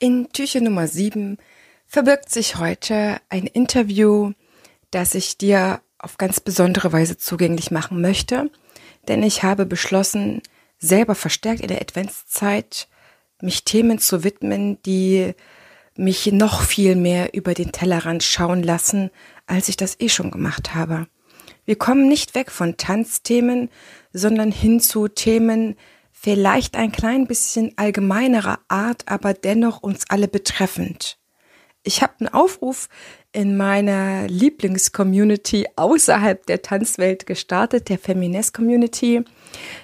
In Türchen Nummer 7 verbirgt sich heute ein Interview, das ich dir auf ganz besondere Weise zugänglich machen möchte, denn ich habe beschlossen, selber verstärkt in der Adventszeit mich Themen zu widmen, die mich noch viel mehr über den Tellerrand schauen lassen, als ich das eh schon gemacht habe. Wir kommen nicht weg von Tanzthemen, sondern hin zu Themen, vielleicht ein klein bisschen allgemeinerer Art, aber dennoch uns alle betreffend. Ich habe einen Aufruf in meiner Lieblingscommunity außerhalb der Tanzwelt gestartet, der Feminist Community.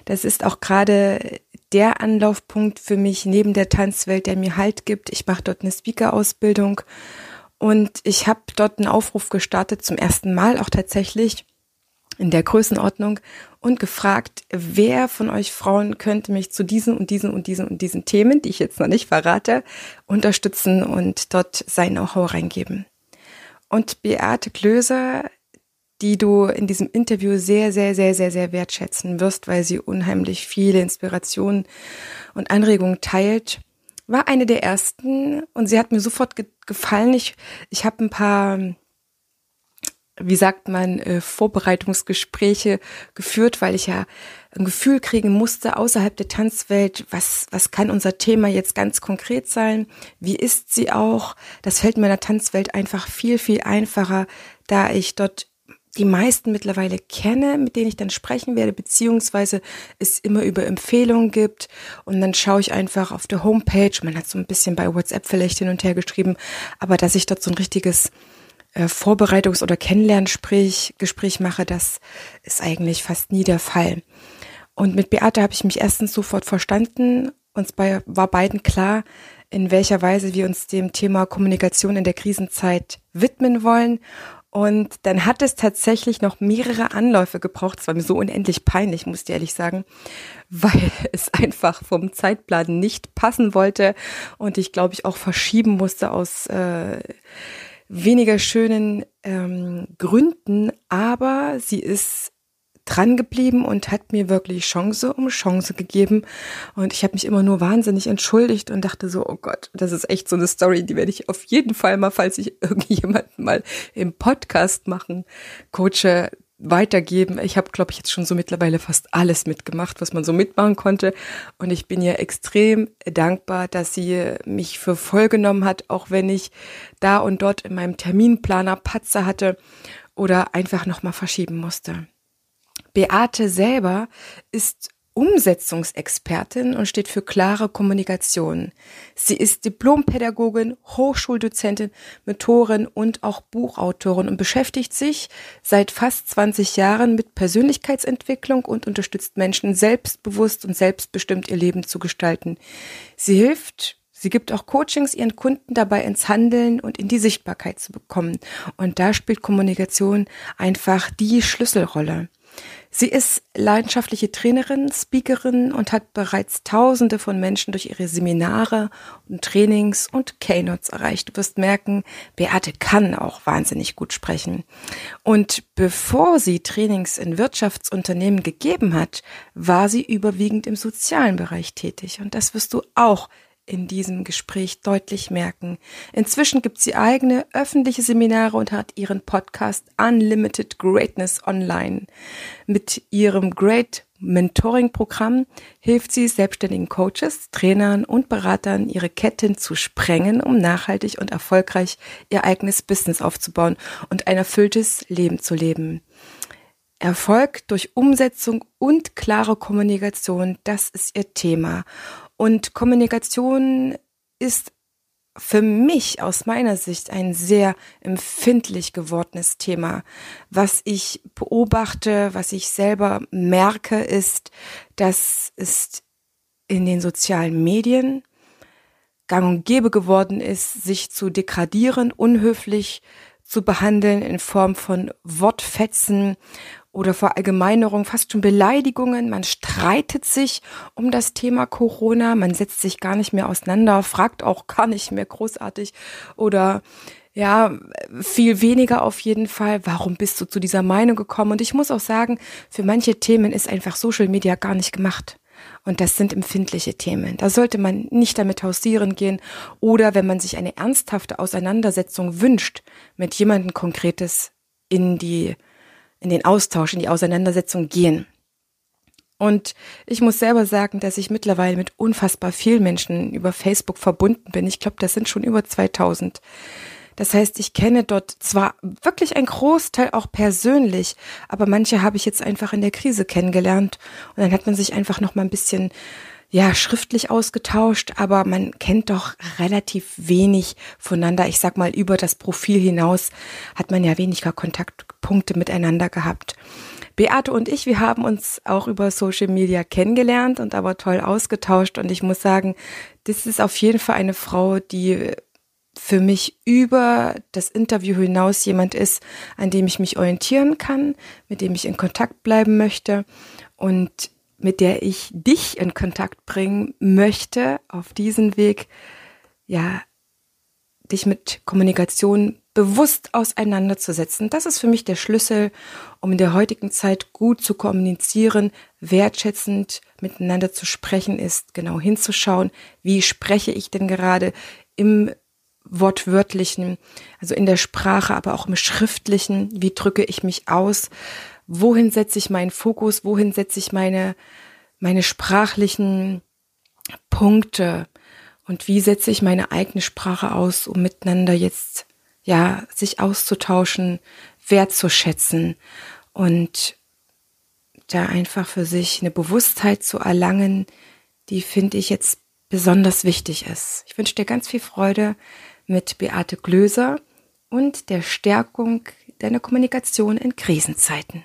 Das ist auch gerade der Anlaufpunkt für mich neben der Tanzwelt, der mir Halt gibt. Ich mache dort eine Speaker-Ausbildung und ich habe dort einen Aufruf gestartet, zum ersten Mal auch tatsächlich in der Größenordnung und gefragt, wer von euch Frauen könnte mich zu diesen und diesen und diesen und diesen Themen, die ich jetzt noch nicht verrate, unterstützen und dort sein Know-how reingeben. Und Beate Klöser, die du in diesem Interview sehr, sehr, sehr, sehr, sehr wertschätzen wirst, weil sie unheimlich viele Inspirationen und Anregungen teilt, war eine der ersten und sie hat mir sofort ge gefallen. Ich, ich habe ein paar wie sagt man, äh, Vorbereitungsgespräche geführt, weil ich ja ein Gefühl kriegen musste außerhalb der Tanzwelt, was, was kann unser Thema jetzt ganz konkret sein? Wie ist sie auch? Das fällt mir in der Tanzwelt einfach viel, viel einfacher, da ich dort die meisten mittlerweile kenne, mit denen ich dann sprechen werde, beziehungsweise es immer über Empfehlungen gibt. Und dann schaue ich einfach auf der Homepage, man hat so ein bisschen bei WhatsApp vielleicht hin und her geschrieben, aber dass ich dort so ein richtiges Vorbereitungs- oder Kennenlerngespräch Gespräch mache, das ist eigentlich fast nie der Fall. Und mit Beate habe ich mich erstens sofort verstanden. Uns bei, war beiden klar, in welcher Weise wir uns dem Thema Kommunikation in der Krisenzeit widmen wollen. Und dann hat es tatsächlich noch mehrere Anläufe gebraucht. Es war mir so unendlich peinlich, muss ich ehrlich sagen, weil es einfach vom Zeitplan nicht passen wollte und ich glaube ich auch verschieben musste aus äh, weniger schönen ähm, Gründen, aber sie ist dran geblieben und hat mir wirklich Chance um Chance gegeben. Und ich habe mich immer nur wahnsinnig entschuldigt und dachte so, oh Gott, das ist echt so eine Story, die werde ich auf jeden Fall mal, falls ich irgendjemanden mal im Podcast machen, coache, weitergeben. Ich habe, glaube ich, jetzt schon so mittlerweile fast alles mitgemacht, was man so mitmachen konnte. Und ich bin ihr extrem dankbar, dass sie mich für voll genommen hat, auch wenn ich da und dort in meinem Terminplaner Patzer hatte oder einfach nochmal verschieben musste. Beate selber ist Umsetzungsexpertin und steht für klare Kommunikation. Sie ist Diplompädagogin, Hochschuldozentin, Mentorin und auch Buchautorin und beschäftigt sich seit fast 20 Jahren mit Persönlichkeitsentwicklung und unterstützt Menschen selbstbewusst und selbstbestimmt ihr Leben zu gestalten. Sie hilft Sie gibt auch Coachings ihren Kunden dabei ins Handeln und in die Sichtbarkeit zu bekommen. Und da spielt Kommunikation einfach die Schlüsselrolle. Sie ist leidenschaftliche Trainerin, Speakerin und hat bereits Tausende von Menschen durch ihre Seminare und Trainings und Keynotes erreicht. Du wirst merken, Beate kann auch wahnsinnig gut sprechen. Und bevor sie Trainings in Wirtschaftsunternehmen gegeben hat, war sie überwiegend im sozialen Bereich tätig. Und das wirst du auch in diesem Gespräch deutlich merken. Inzwischen gibt sie eigene öffentliche Seminare und hat ihren Podcast Unlimited Greatness Online. Mit ihrem Great Mentoring Programm hilft sie selbstständigen Coaches, Trainern und Beratern, ihre Ketten zu sprengen, um nachhaltig und erfolgreich ihr eigenes Business aufzubauen und ein erfülltes Leben zu leben. Erfolg durch Umsetzung und klare Kommunikation, das ist ihr Thema. Und Kommunikation ist für mich aus meiner Sicht ein sehr empfindlich gewordenes Thema. Was ich beobachte, was ich selber merke, ist, dass es in den sozialen Medien gang und gäbe geworden ist, sich zu degradieren, unhöflich zu behandeln in Form von Wortfetzen oder Verallgemeinerung, fast schon Beleidigungen. Man streitet sich um das Thema Corona, man setzt sich gar nicht mehr auseinander, fragt auch gar nicht mehr großartig oder ja, viel weniger auf jeden Fall. Warum bist du zu dieser Meinung gekommen? Und ich muss auch sagen, für manche Themen ist einfach Social Media gar nicht gemacht. Und das sind empfindliche Themen. Da sollte man nicht damit hausieren gehen oder wenn man sich eine ernsthafte Auseinandersetzung wünscht, mit jemandem Konkretes in die, in den Austausch, in die Auseinandersetzung gehen. Und ich muss selber sagen, dass ich mittlerweile mit unfassbar vielen Menschen über Facebook verbunden bin. Ich glaube, das sind schon über 2000. Das heißt, ich kenne dort zwar wirklich einen Großteil auch persönlich, aber manche habe ich jetzt einfach in der Krise kennengelernt und dann hat man sich einfach noch mal ein bisschen ja, schriftlich ausgetauscht, aber man kennt doch relativ wenig voneinander. Ich sag mal, über das Profil hinaus hat man ja weniger Kontaktpunkte miteinander gehabt. Beate und ich, wir haben uns auch über Social Media kennengelernt und aber toll ausgetauscht und ich muss sagen, das ist auf jeden Fall eine Frau, die für mich über das Interview hinaus jemand ist, an dem ich mich orientieren kann, mit dem ich in Kontakt bleiben möchte und mit der ich dich in Kontakt bringen möchte, auf diesen Weg, ja, dich mit Kommunikation bewusst auseinanderzusetzen. Das ist für mich der Schlüssel, um in der heutigen Zeit gut zu kommunizieren, wertschätzend miteinander zu sprechen ist, genau hinzuschauen, wie spreche ich denn gerade im wortwörtlichen, also in der Sprache, aber auch im schriftlichen, wie drücke ich mich aus, wohin setze ich meinen Fokus, wohin setze ich meine, meine sprachlichen Punkte und wie setze ich meine eigene Sprache aus, um miteinander jetzt, ja, sich auszutauschen, wertzuschätzen und da einfach für sich eine Bewusstheit zu erlangen, die finde ich jetzt besonders wichtig ist. Ich wünsche dir ganz viel Freude mit Beate Glöser und der Stärkung deiner Kommunikation in Krisenzeiten.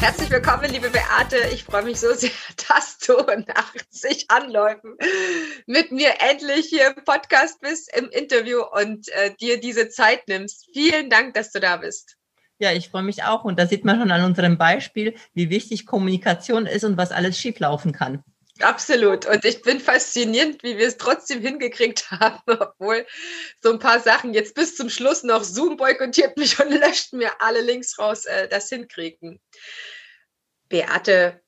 Herzlich willkommen, liebe Beate. Ich freue mich so sehr, dass du nach zig Anläufen mit mir endlich hier im Podcast bist, im Interview und äh, dir diese Zeit nimmst. Vielen Dank, dass du da bist. Ja, ich freue mich auch. Und da sieht man schon an unserem Beispiel, wie wichtig Kommunikation ist und was alles schieflaufen kann. Absolut. Und ich bin fasziniert, wie wir es trotzdem hingekriegt haben, obwohl so ein paar Sachen jetzt bis zum Schluss noch Zoom boykottiert mich und löscht mir alle Links raus, äh, das hinkriegen. Beate,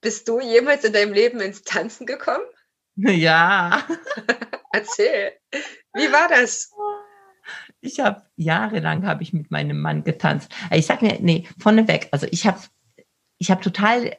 bist du jemals in deinem Leben ins Tanzen gekommen? Ja. Erzähl. Wie war das? Ich habe jahrelang habe ich mit meinem Mann getanzt. Ich sag mir, nee, vorneweg. Also ich habe ich habe total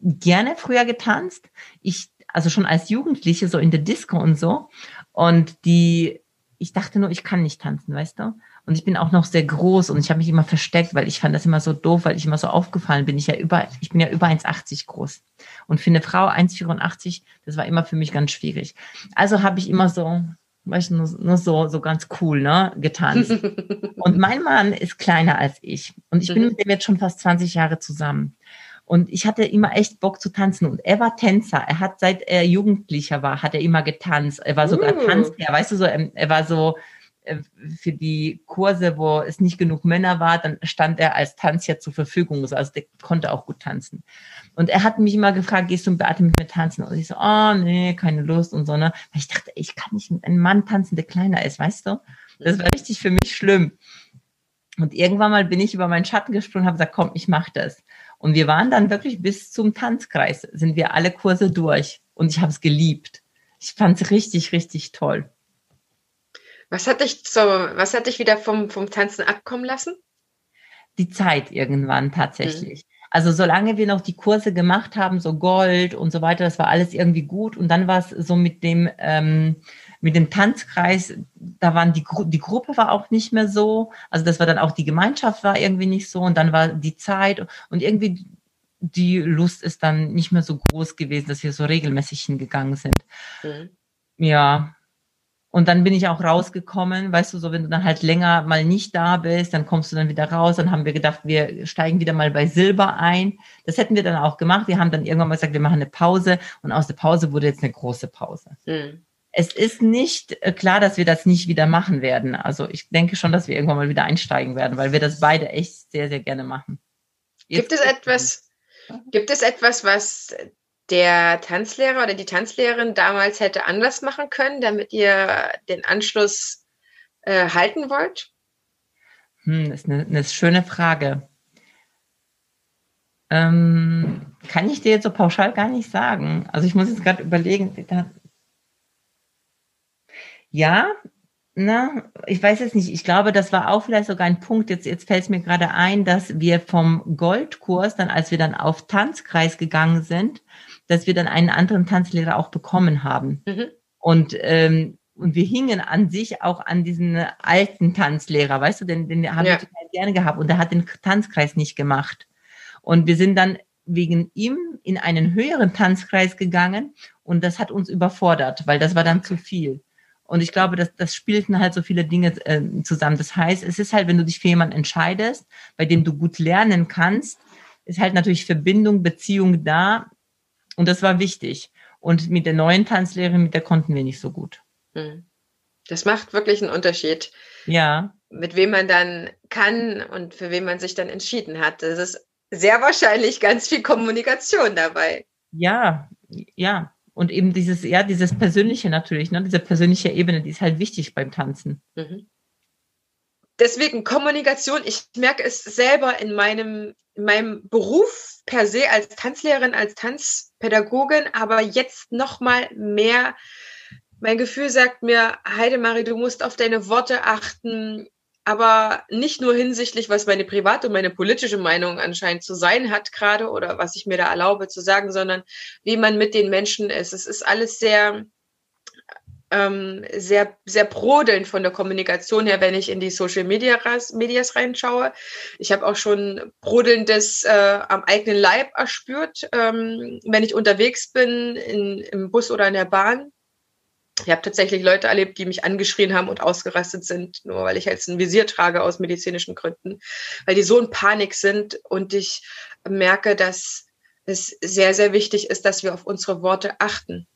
gerne früher getanzt. Ich, also schon als Jugendliche, so in der Disco und so. Und die, ich dachte nur, ich kann nicht tanzen, weißt du? Und ich bin auch noch sehr groß und ich habe mich immer versteckt, weil ich fand das immer so doof, weil ich immer so aufgefallen bin. Ich ja über, ich bin ja über 1,80 groß. Und für eine Frau 1,84, das war immer für mich ganz schwierig. Also habe ich immer so, weißt du, nur, nur so, so ganz cool, ne, getanzt. und mein Mann ist kleiner als ich. Und ich bin mhm. mit dem jetzt schon fast 20 Jahre zusammen. Und ich hatte immer echt Bock zu tanzen. Und er war Tänzer. Er hat, seit er Jugendlicher war, hat er immer getanzt. Er war sogar uh. Tanzherr. Weißt du so, ähm, er war so äh, für die Kurse, wo es nicht genug Männer war, dann stand er als Tanzherr zur Verfügung. Also der konnte auch gut tanzen. Und er hat mich immer gefragt, gehst du mit Beate mit mir tanzen? Und ich so, oh nee, keine Lust und so, ne? Weil ich dachte, ich kann nicht mit einem Mann tanzen, der kleiner ist, weißt du? Das war richtig für mich schlimm. Und irgendwann mal bin ich über meinen Schatten gesprungen und habe gesagt, komm, ich mach das. Und wir waren dann wirklich bis zum Tanzkreis, sind wir alle Kurse durch. Und ich habe es geliebt. Ich fand es richtig, richtig toll. Was hat dich so, was hat dich wieder vom, vom Tanzen abkommen lassen? Die Zeit irgendwann tatsächlich. Mhm. Also solange wir noch die Kurse gemacht haben, so Gold und so weiter, das war alles irgendwie gut. Und dann war es so mit dem, ähm, mit dem Tanzkreis, da waren die, Gru die Gruppe war auch nicht mehr so. Also das war dann auch die Gemeinschaft war irgendwie nicht so und dann war die Zeit und irgendwie die Lust ist dann nicht mehr so groß gewesen, dass wir so regelmäßig hingegangen sind. Mhm. Ja. Und dann bin ich auch rausgekommen, weißt du, so wenn du dann halt länger mal nicht da bist, dann kommst du dann wieder raus. Dann haben wir gedacht, wir steigen wieder mal bei Silber ein. Das hätten wir dann auch gemacht. Wir haben dann irgendwann mal gesagt, wir machen eine Pause und aus der Pause wurde jetzt eine große Pause. Mhm. Es ist nicht äh, klar, dass wir das nicht wieder machen werden. Also ich denke schon, dass wir irgendwann mal wieder einsteigen werden, weil wir das beide echt sehr, sehr gerne machen. Jetzt gibt es etwas, gibt es etwas, was der Tanzlehrer oder die Tanzlehrerin damals hätte anders machen können, damit ihr den Anschluss äh, halten wollt? Hm, das ist eine, eine schöne Frage. Ähm, kann ich dir jetzt so pauschal gar nicht sagen. Also ich muss jetzt gerade überlegen. Ja, na, ich weiß es nicht. Ich glaube, das war auch vielleicht sogar ein Punkt. Jetzt, jetzt fällt es mir gerade ein, dass wir vom Goldkurs, dann als wir dann auf Tanzkreis gegangen sind, dass wir dann einen anderen Tanzlehrer auch bekommen haben. Mhm. Und, ähm, und wir hingen an sich auch an diesen alten Tanzlehrer, weißt du, den, den haben ja. wir total gerne gehabt und der hat den Tanzkreis nicht gemacht. Und wir sind dann wegen ihm in einen höheren Tanzkreis gegangen und das hat uns überfordert, weil das war dann zu viel. Und ich glaube, dass das spielten halt so viele Dinge äh, zusammen. Das heißt, es ist halt, wenn du dich für jemanden entscheidest, bei dem du gut lernen kannst, ist halt natürlich Verbindung, Beziehung da, und das war wichtig. Und mit der neuen Tanzlehrerin, mit der konnten wir nicht so gut. Hm. Das macht wirklich einen Unterschied. Ja. Mit wem man dann kann und für wen man sich dann entschieden hat. Das ist sehr wahrscheinlich ganz viel Kommunikation dabei. Ja, ja. Und eben dieses, ja, dieses Persönliche natürlich, ne, diese persönliche Ebene, die ist halt wichtig beim Tanzen. Mhm deswegen Kommunikation, ich merke es selber in meinem, in meinem Beruf per se als Tanzlehrerin, als Tanzpädagogin, aber jetzt noch mal mehr. Mein Gefühl sagt mir, Heidemarie, du musst auf deine Worte achten, aber nicht nur hinsichtlich, was meine private und meine politische Meinung anscheinend zu sein hat gerade oder was ich mir da erlaube zu sagen, sondern wie man mit den Menschen ist. Es ist alles sehr, ähm, sehr, sehr brodelnd von der Kommunikation her, wenn ich in die Social Media Medias reinschaue. Ich habe auch schon brodelndes äh, am eigenen Leib erspürt, ähm, wenn ich unterwegs bin, in, im Bus oder in der Bahn. Ich habe tatsächlich Leute erlebt, die mich angeschrien haben und ausgerastet sind, nur weil ich jetzt ein Visier trage aus medizinischen Gründen, weil die so in Panik sind und ich merke, dass es sehr, sehr wichtig ist, dass wir auf unsere Worte achten.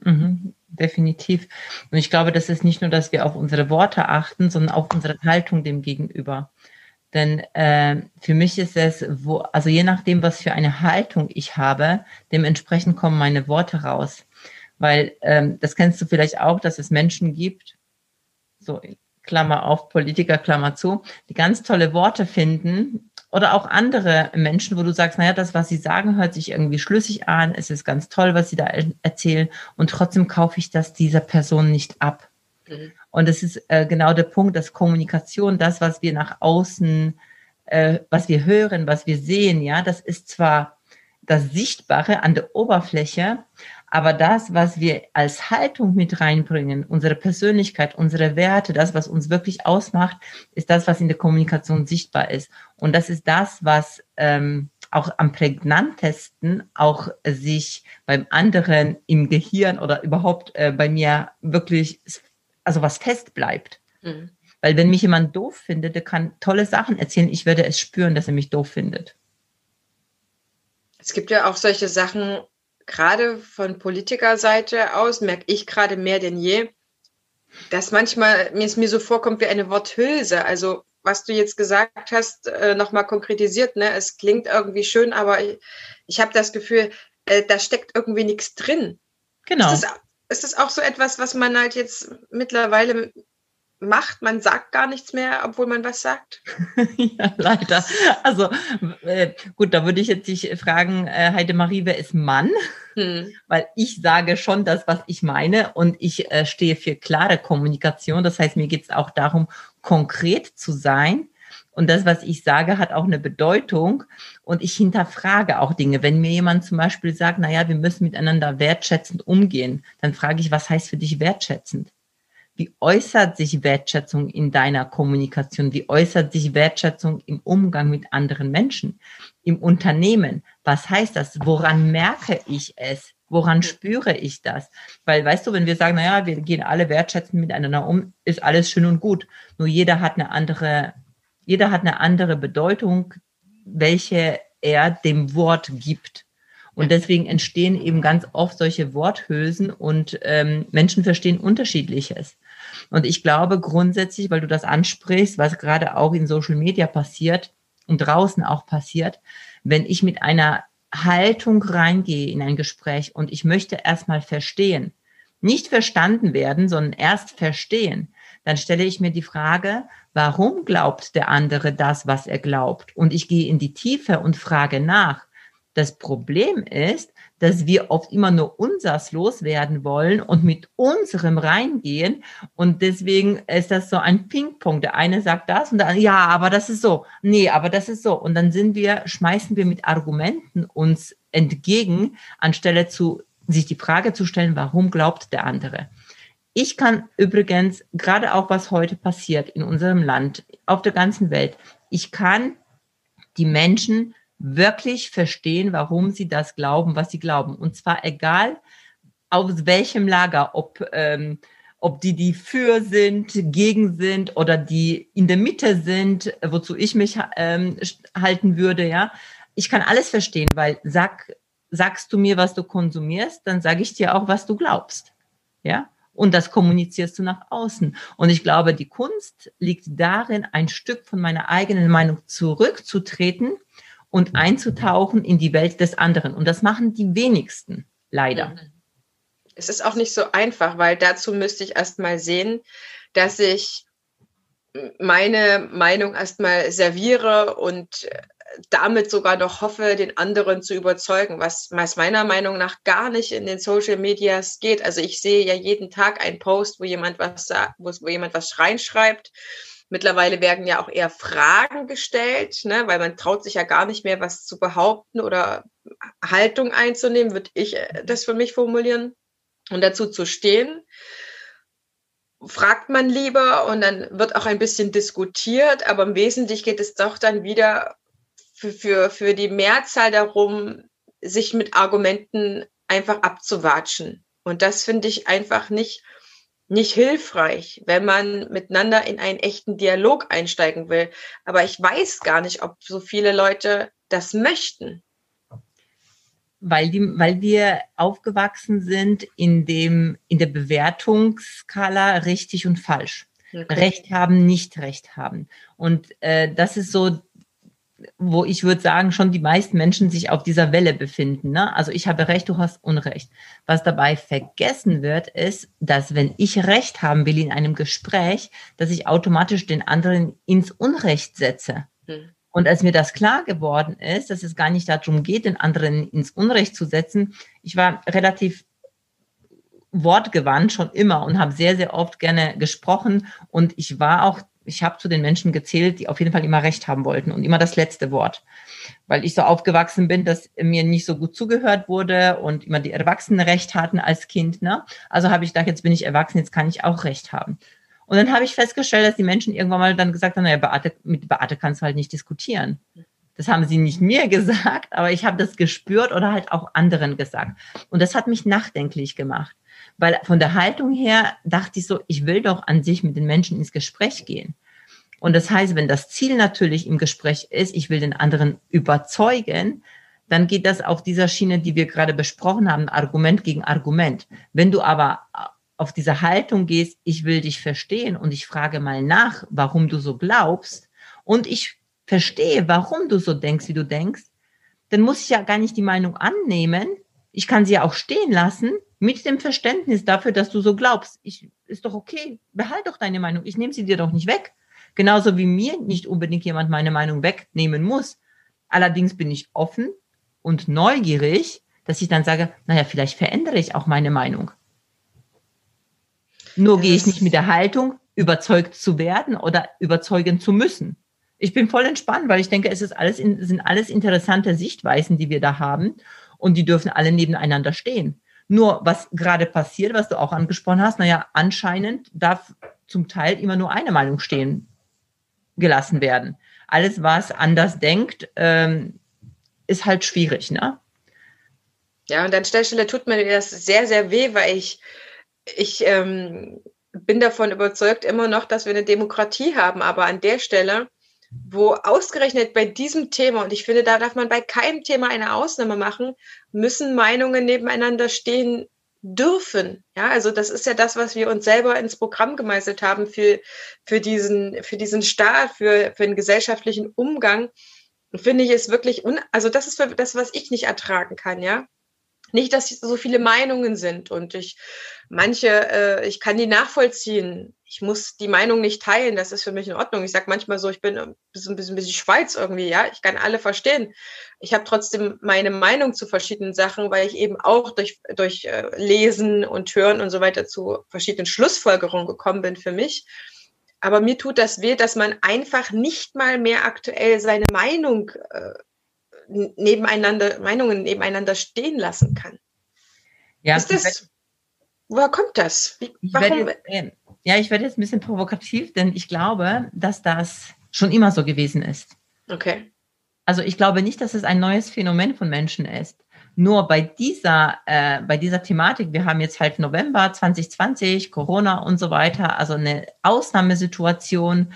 Mhm definitiv. Und ich glaube, das ist nicht nur, dass wir auf unsere Worte achten, sondern auch unsere Haltung dem Gegenüber. Denn äh, für mich ist es, wo, also je nachdem, was für eine Haltung ich habe, dementsprechend kommen meine Worte raus. Weil ähm, das kennst du vielleicht auch, dass es Menschen gibt, so Klammer auf, Politiker, Klammer zu, die ganz tolle Worte finden, oder auch andere Menschen, wo du sagst, naja, das, was sie sagen, hört sich irgendwie schlüssig an, es ist ganz toll, was sie da erzählen und trotzdem kaufe ich das dieser Person nicht ab. Mhm. Und es ist äh, genau der Punkt, dass Kommunikation, das, was wir nach außen, äh, was wir hören, was wir sehen, ja, das ist zwar das Sichtbare an der Oberfläche, aber das, was wir als Haltung mit reinbringen, unsere Persönlichkeit, unsere Werte, das, was uns wirklich ausmacht, ist das, was in der Kommunikation sichtbar ist. Und das ist das, was ähm, auch am prägnantesten auch sich beim anderen im Gehirn oder überhaupt äh, bei mir wirklich, also was fest bleibt. Mhm. Weil wenn mich jemand doof findet, der kann tolle Sachen erzählen, ich werde es spüren, dass er mich doof findet. Es gibt ja auch solche Sachen, gerade von Politikerseite aus merke ich gerade mehr denn je, dass manchmal mir es mir so vorkommt wie eine Worthülse. Also was du jetzt gesagt hast, äh, nochmal konkretisiert, ne? Es klingt irgendwie schön, aber ich, ich habe das Gefühl, äh, da steckt irgendwie nichts drin. Genau. Ist das, ist das auch so etwas, was man halt jetzt mittlerweile macht. Man sagt gar nichts mehr, obwohl man was sagt. ja, leider. Also äh, gut, da würde ich jetzt dich fragen, äh, Heidemarie, wer ist Mann? Hm. Weil ich sage schon das, was ich meine und ich äh, stehe für klare Kommunikation. Das heißt, mir geht es auch darum, konkret zu sein. Und das, was ich sage, hat auch eine Bedeutung. Und ich hinterfrage auch Dinge. Wenn mir jemand zum Beispiel sagt, na ja, wir müssen miteinander wertschätzend umgehen, dann frage ich, was heißt für dich wertschätzend? Wie äußert sich Wertschätzung in deiner Kommunikation? Wie äußert sich Wertschätzung im Umgang mit anderen Menschen? Im Unternehmen? Was heißt das? Woran merke ich es? Woran spüre ich das? Weil, weißt du, wenn wir sagen, naja, wir gehen alle wertschätzend miteinander um, ist alles schön und gut. Nur jeder hat eine andere, jeder hat eine andere Bedeutung, welche er dem Wort gibt. Und deswegen entstehen eben ganz oft solche Worthülsen und ähm, Menschen verstehen unterschiedliches. Und ich glaube grundsätzlich, weil du das ansprichst, was gerade auch in Social Media passiert und draußen auch passiert, wenn ich mit einer Haltung reingehe in ein Gespräch und ich möchte erstmal verstehen, nicht verstanden werden, sondern erst verstehen, dann stelle ich mir die Frage, warum glaubt der andere das, was er glaubt? Und ich gehe in die Tiefe und frage nach. Das Problem ist, dass wir oft immer nur unsers loswerden wollen und mit unserem reingehen. Und deswegen ist das so ein Ping-Pong. Der eine sagt das und der andere, ja, aber das ist so. Nee, aber das ist so. Und dann sind wir, schmeißen wir mit Argumenten uns entgegen, anstelle zu, sich die Frage zu stellen, warum glaubt der andere? Ich kann übrigens, gerade auch was heute passiert in unserem Land, auf der ganzen Welt, ich kann die Menschen wirklich verstehen, warum sie das glauben, was sie glauben. Und zwar egal aus welchem Lager, ob, ähm, ob die, die für sind, gegen sind oder die in der Mitte sind, wozu ich mich ähm, halten würde, ja. Ich kann alles verstehen, weil sag, sagst du mir, was du konsumierst, dann sage ich dir auch, was du glaubst. Ja. Und das kommunizierst du nach außen. Und ich glaube, die Kunst liegt darin, ein Stück von meiner eigenen Meinung zurückzutreten und einzutauchen in die Welt des anderen. Und das machen die wenigsten, leider. Mhm. Es ist auch nicht so einfach, weil dazu müsste ich erst mal sehen, dass ich meine Meinung erstmal serviere und damit sogar noch hoffe, den anderen zu überzeugen, was, meiner Meinung nach gar nicht in den Social Medias geht. Also ich sehe ja jeden Tag einen Post, wo jemand was wo, wo jemand was reinschreibt Mittlerweile werden ja auch eher Fragen gestellt, ne, weil man traut sich ja gar nicht mehr, was zu behaupten oder Haltung einzunehmen, würde ich äh, das für mich formulieren. Und dazu zu stehen, fragt man lieber und dann wird auch ein bisschen diskutiert, aber im Wesentlichen geht es doch dann wieder für, für, für die Mehrzahl darum, sich mit Argumenten einfach abzuwatschen. Und das finde ich einfach nicht nicht hilfreich, wenn man miteinander in einen echten Dialog einsteigen will. Aber ich weiß gar nicht, ob so viele Leute das möchten. Weil, die, weil wir aufgewachsen sind in, dem, in der Bewertungsskala richtig und falsch. Okay. Recht haben, nicht Recht haben. Und äh, das ist so wo ich würde sagen, schon die meisten Menschen sich auf dieser Welle befinden. Ne? Also ich habe Recht, du hast Unrecht. Was dabei vergessen wird, ist, dass wenn ich Recht haben will in einem Gespräch, dass ich automatisch den anderen ins Unrecht setze. Hm. Und als mir das klar geworden ist, dass es gar nicht darum geht, den anderen ins Unrecht zu setzen, ich war relativ wortgewandt schon immer und habe sehr, sehr oft gerne gesprochen. Und ich war auch ich habe zu den Menschen gezählt, die auf jeden Fall immer Recht haben wollten und immer das letzte Wort. Weil ich so aufgewachsen bin, dass mir nicht so gut zugehört wurde und immer die Erwachsenen Recht hatten als Kind. Ne? Also habe ich gedacht, jetzt bin ich erwachsen, jetzt kann ich auch Recht haben. Und dann habe ich festgestellt, dass die Menschen irgendwann mal dann gesagt haben, naja, Beate, mit Beate kannst du halt nicht diskutieren. Das haben sie nicht mir gesagt, aber ich habe das gespürt oder halt auch anderen gesagt. Und das hat mich nachdenklich gemacht. Weil von der Haltung her dachte ich so, ich will doch an sich mit den Menschen ins Gespräch gehen. Und das heißt, wenn das Ziel natürlich im Gespräch ist, ich will den anderen überzeugen, dann geht das auf dieser Schiene, die wir gerade besprochen haben, Argument gegen Argument. Wenn du aber auf diese Haltung gehst, ich will dich verstehen und ich frage mal nach, warum du so glaubst und ich verstehe, warum du so denkst, wie du denkst, dann muss ich ja gar nicht die Meinung annehmen. Ich kann sie ja auch stehen lassen mit dem Verständnis dafür, dass du so glaubst. Ich, ist doch okay, behalt doch deine Meinung. Ich nehme sie dir doch nicht weg. Genauso wie mir nicht unbedingt jemand meine Meinung wegnehmen muss. Allerdings bin ich offen und neugierig, dass ich dann sage, naja, vielleicht verändere ich auch meine Meinung. Nur das gehe ich nicht mit der Haltung, überzeugt zu werden oder überzeugen zu müssen. Ich bin voll entspannt, weil ich denke, es ist alles, sind alles interessante Sichtweisen, die wir da haben und die dürfen alle nebeneinander stehen. Nur was gerade passiert, was du auch angesprochen hast, naja, anscheinend darf zum Teil immer nur eine Meinung stehen gelassen werden. Alles, was anders denkt, ähm, ist halt schwierig, ne? Ja, und an der Stelle tut mir das sehr, sehr weh, weil ich, ich ähm, bin davon überzeugt immer noch, dass wir eine Demokratie haben. Aber an der Stelle, wo ausgerechnet bei diesem Thema, und ich finde, da darf man bei keinem Thema eine Ausnahme machen, müssen Meinungen nebeneinander stehen dürfen. Ja, also das ist ja das, was wir uns selber ins Programm gemeißelt haben für, für diesen, für diesen Staat, für, für den gesellschaftlichen Umgang. Finde ich es wirklich, un also das ist das, was ich nicht ertragen kann, ja. Nicht, dass so viele Meinungen sind und ich manche, äh, ich kann die nachvollziehen. Ich muss die Meinung nicht teilen, das ist für mich in Ordnung. Ich sage manchmal so, ich bin ein bisschen, bisschen, bisschen Schweiz irgendwie, ja. Ich kann alle verstehen. Ich habe trotzdem meine Meinung zu verschiedenen Sachen, weil ich eben auch durch, durch äh, Lesen und Hören und so weiter zu verschiedenen Schlussfolgerungen gekommen bin für mich. Aber mir tut das weh, dass man einfach nicht mal mehr aktuell seine Meinung äh, nebeneinander, Meinungen nebeneinander stehen lassen kann. Ja, ist das, woher kommt das? Wie, warum? Jetzt, ja, ich werde jetzt ein bisschen provokativ, denn ich glaube, dass das schon immer so gewesen ist. Okay. Also ich glaube nicht, dass es ein neues Phänomen von Menschen ist. Nur bei dieser, äh, bei dieser Thematik, wir haben jetzt halt November 2020, Corona und so weiter, also eine Ausnahmesituation,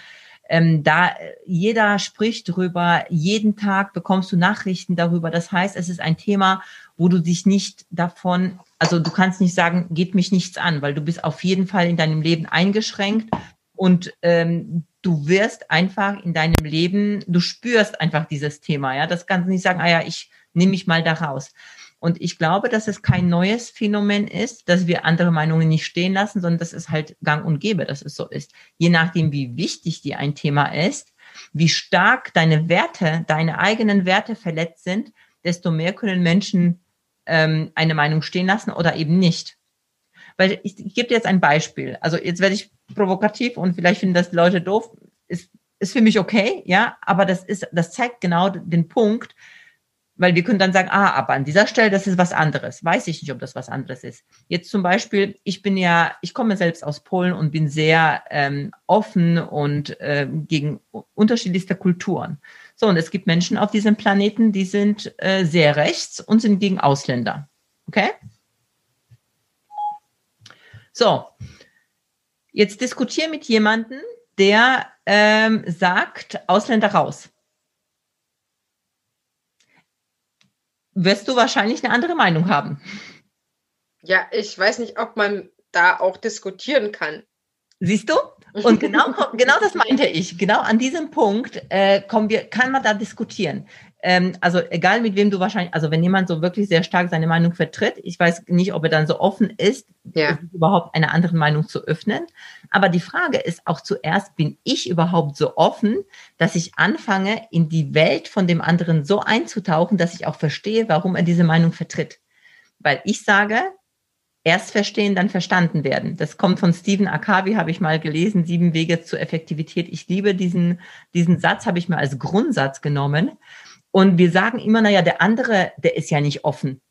ähm, da äh, jeder spricht drüber, jeden Tag bekommst du Nachrichten darüber. Das heißt, es ist ein Thema, wo du dich nicht davon, also du kannst nicht sagen, geht mich nichts an, weil du bist auf jeden Fall in deinem Leben eingeschränkt und ähm, du wirst einfach in deinem Leben, du spürst einfach dieses Thema. Ja, das kannst du nicht sagen, ah ja, ich nehme mich mal da raus. Und ich glaube, dass es kein neues Phänomen ist, dass wir andere Meinungen nicht stehen lassen, sondern dass es halt gang und gäbe, dass es so ist. Je nachdem, wie wichtig dir ein Thema ist, wie stark deine Werte, deine eigenen Werte verletzt sind, desto mehr können Menschen ähm, eine Meinung stehen lassen oder eben nicht. Weil ich, ich gebe dir jetzt ein Beispiel. Also jetzt werde ich provokativ und vielleicht finden das Leute doof. Ist, ist für mich okay, ja, aber das ist, das zeigt genau den Punkt, weil wir können dann sagen, ah, aber an dieser Stelle, das ist was anderes. Weiß ich nicht, ob das was anderes ist. Jetzt zum Beispiel, ich bin ja, ich komme selbst aus Polen und bin sehr ähm, offen und äh, gegen unterschiedlichste Kulturen. So, und es gibt Menschen auf diesem Planeten, die sind äh, sehr rechts und sind gegen Ausländer. Okay? So, jetzt diskutiere mit jemandem, der ähm, sagt, Ausländer raus. Wirst du wahrscheinlich eine andere Meinung haben. Ja, ich weiß nicht, ob man da auch diskutieren kann. Siehst du? Und genau, genau das meinte ich. Genau an diesem Punkt äh, kommen wir, kann man da diskutieren. Ähm, also egal mit wem du wahrscheinlich, also wenn jemand so wirklich sehr stark seine Meinung vertritt, ich weiß nicht, ob er dann so offen ist, ja. überhaupt eine andere Meinung zu öffnen. Aber die Frage ist auch zuerst, bin ich überhaupt so offen, dass ich anfange, in die Welt von dem anderen so einzutauchen, dass ich auch verstehe, warum er diese Meinung vertritt. Weil ich sage, erst verstehen, dann verstanden werden. Das kommt von Stephen Akavi, habe ich mal gelesen, sieben Wege zur Effektivität. Ich liebe diesen, diesen Satz, habe ich mir als Grundsatz genommen. Und wir sagen immer, naja, der andere, der ist ja nicht offen.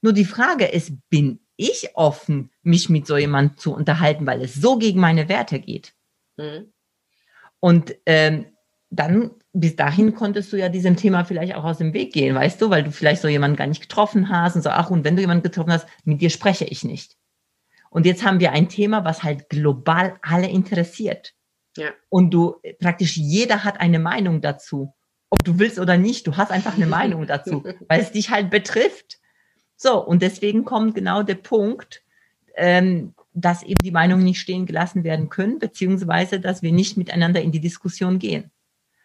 Nur die Frage ist, bin ich offen, mich mit so jemandem zu unterhalten, weil es so gegen meine Werte geht? Mhm. Und ähm, dann, bis dahin konntest du ja diesem Thema vielleicht auch aus dem Weg gehen, weißt du, weil du vielleicht so jemanden gar nicht getroffen hast und so, ach, und wenn du jemanden getroffen hast, mit dir spreche ich nicht. Und jetzt haben wir ein Thema, was halt global alle interessiert. Ja. Und du, praktisch jeder hat eine Meinung dazu ob du willst oder nicht, du hast einfach eine Meinung dazu, weil es dich halt betrifft. So, und deswegen kommt genau der Punkt, ähm, dass eben die Meinungen nicht stehen gelassen werden können, beziehungsweise dass wir nicht miteinander in die Diskussion gehen.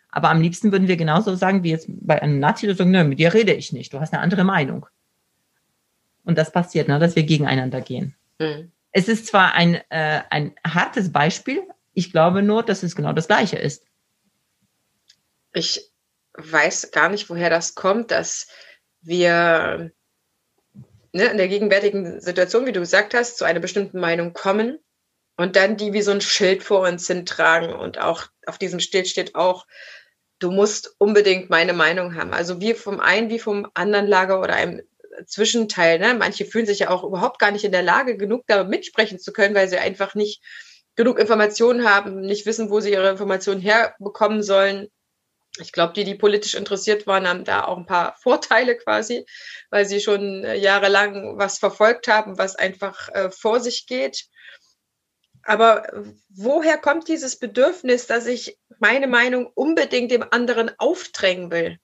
Aber am liebsten würden wir genauso sagen wie jetzt bei einem Nazi, sagt, nö, mit dir rede ich nicht, du hast eine andere Meinung. Und das passiert, ne, dass wir gegeneinander gehen. Mhm. Es ist zwar ein, äh, ein hartes Beispiel, ich glaube nur, dass es genau das Gleiche ist. Ich weiß gar nicht, woher das kommt, dass wir ne, in der gegenwärtigen Situation, wie du gesagt hast, zu einer bestimmten Meinung kommen und dann die wie so ein Schild vor uns hintragen und auch auf diesem Schild steht auch, du musst unbedingt meine Meinung haben. Also wir vom einen wie vom anderen Lager oder einem Zwischenteil. Ne? Manche fühlen sich ja auch überhaupt gar nicht in der Lage, genug da mitsprechen zu können, weil sie einfach nicht genug Informationen haben, nicht wissen, wo sie ihre Informationen herbekommen sollen Ich glaube, die, die politisch interessiert waren, haben da auch ein paar Vorteile quasi, weil sie schon äh, jahrelang was verfolgt haben, was einfach äh, vor sich geht. Aber woher kommt dieses Bedürfnis, dass ich meine Meinung unbedingt dem anderen aufdrängen will?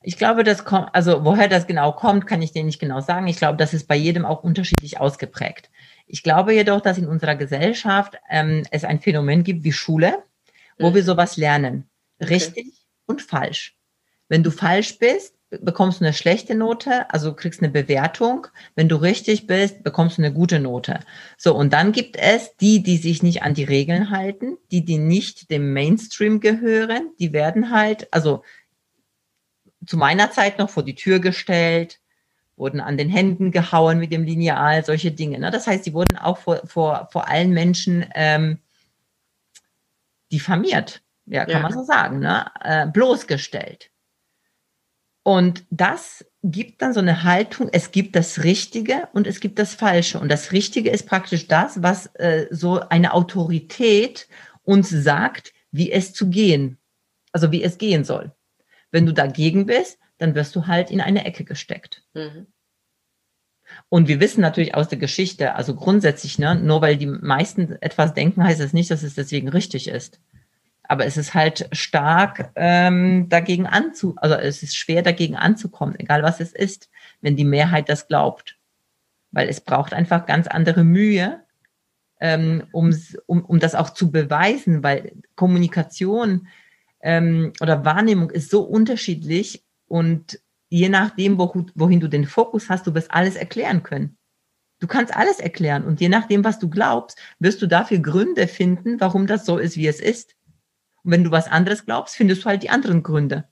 Ich glaube, das kommt, also woher das genau kommt, kann ich dir nicht genau sagen. Ich glaube, das ist bei jedem auch unterschiedlich ausgeprägt. Ich glaube jedoch, dass in unserer Gesellschaft ähm, es ein Phänomen gibt wie Schule, wo mhm. wir sowas lernen. Richtig okay. und falsch. Wenn du falsch bist, bekommst du eine schlechte Note, also kriegst eine Bewertung. Wenn du richtig bist, bekommst du eine gute Note. So, und dann gibt es die, die sich nicht an die Regeln halten, die, die nicht dem Mainstream gehören, die werden halt, also zu meiner Zeit noch vor die Tür gestellt, wurden an den Händen gehauen mit dem Lineal, solche Dinge. Ne? Das heißt, sie wurden auch vor, vor, vor allen Menschen ähm, diffamiert, ja, kann ja. man so sagen, ne? äh, bloßgestellt. Und das gibt dann so eine Haltung, es gibt das Richtige und es gibt das Falsche. Und das Richtige ist praktisch das, was äh, so eine Autorität uns sagt, wie es zu gehen, also wie es gehen soll. Wenn du dagegen bist, dann wirst du halt in eine Ecke gesteckt. Mhm. Und wir wissen natürlich aus der Geschichte, also grundsätzlich, ne, nur weil die meisten etwas denken, heißt es das nicht, dass es deswegen richtig ist. Aber es ist halt stark ähm, dagegen anzu, also es ist schwer dagegen anzukommen, egal was es ist, wenn die Mehrheit das glaubt. Weil es braucht einfach ganz andere Mühe, ähm, um, um das auch zu beweisen, weil Kommunikation ähm, oder Wahrnehmung ist so unterschiedlich und je nachdem, wo, wohin du den Fokus hast, du wirst alles erklären können. Du kannst alles erklären und je nachdem, was du glaubst, wirst du dafür Gründe finden, warum das so ist, wie es ist. Und wenn du was anderes glaubst, findest du halt die anderen Gründe.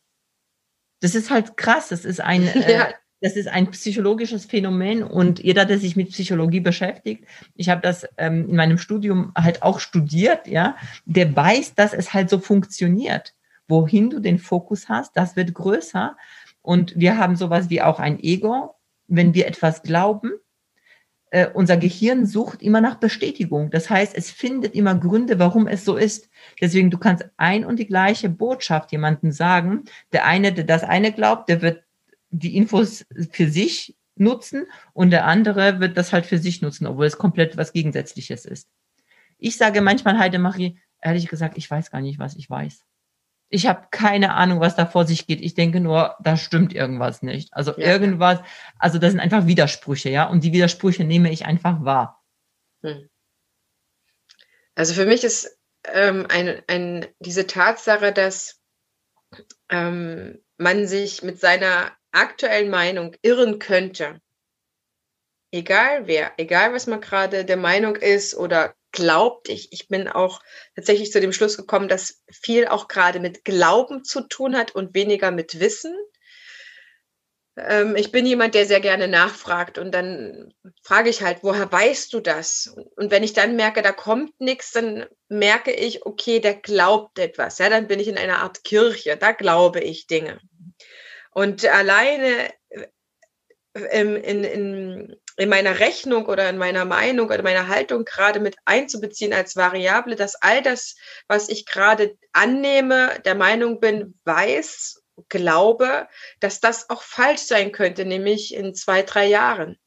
Das ist halt krass. Das ist ein, äh, ja. äh, das ist ein psychologisches Phänomen und jeder, der sich mit Psychologie beschäftigt, ich habe das ähm, in meinem Studium halt auch studiert, ja, der weiß, dass es halt so funktioniert. Wohin du den Fokus hast, das wird größer. Und wir haben sowas wie auch ein Ego. Wenn wir etwas glauben, äh, unser Gehirn sucht immer nach Bestätigung. Das heißt, es findet immer Gründe, warum es so ist. Deswegen, du kannst ein und die gleiche Botschaft jemandem sagen. Der eine, der das eine glaubt, der wird die Infos für sich nutzen und der andere wird das halt für sich nutzen, obwohl es komplett was Gegensätzliches ist. Ich sage manchmal, Heidemarie, ehrlich gesagt, ich weiß gar nicht, was ich weiß. Ich habe keine Ahnung, was da vor sich geht. Ich denke nur, da stimmt irgendwas nicht. Also ja. irgendwas, also das sind einfach Widersprüche, ja. Und die Widersprüche nehme ich einfach wahr. Hm. Also für mich ist ähm, ein, ein, diese Tatsache, dass ähm, man sich mit seiner aktuellen Meinung irren könnte, egal wer, egal was man gerade der Meinung ist oder glaubt, ich, ich bin auch tatsächlich zu dem Schluss gekommen, dass viel auch gerade mit Glauben zu tun hat und weniger mit Wissen. Ähm, ich bin jemand, der sehr gerne nachfragt und dann frage ich halt, woher weißt du das? Und wenn ich dann merke, da kommt nichts, dann merke ich, okay, der glaubt etwas. Ja, dann bin ich in einer Art Kirche, da glaube ich Dinge. Und alleine äh, in, in, in, in meiner Rechnung oder in meiner Meinung oder meiner Haltung gerade mit einzubeziehen als Variable, dass all das, was ich gerade annehme, der Meinung bin, weiß glaube, dass das auch falsch sein könnte, nämlich in zwei, drei Jahren.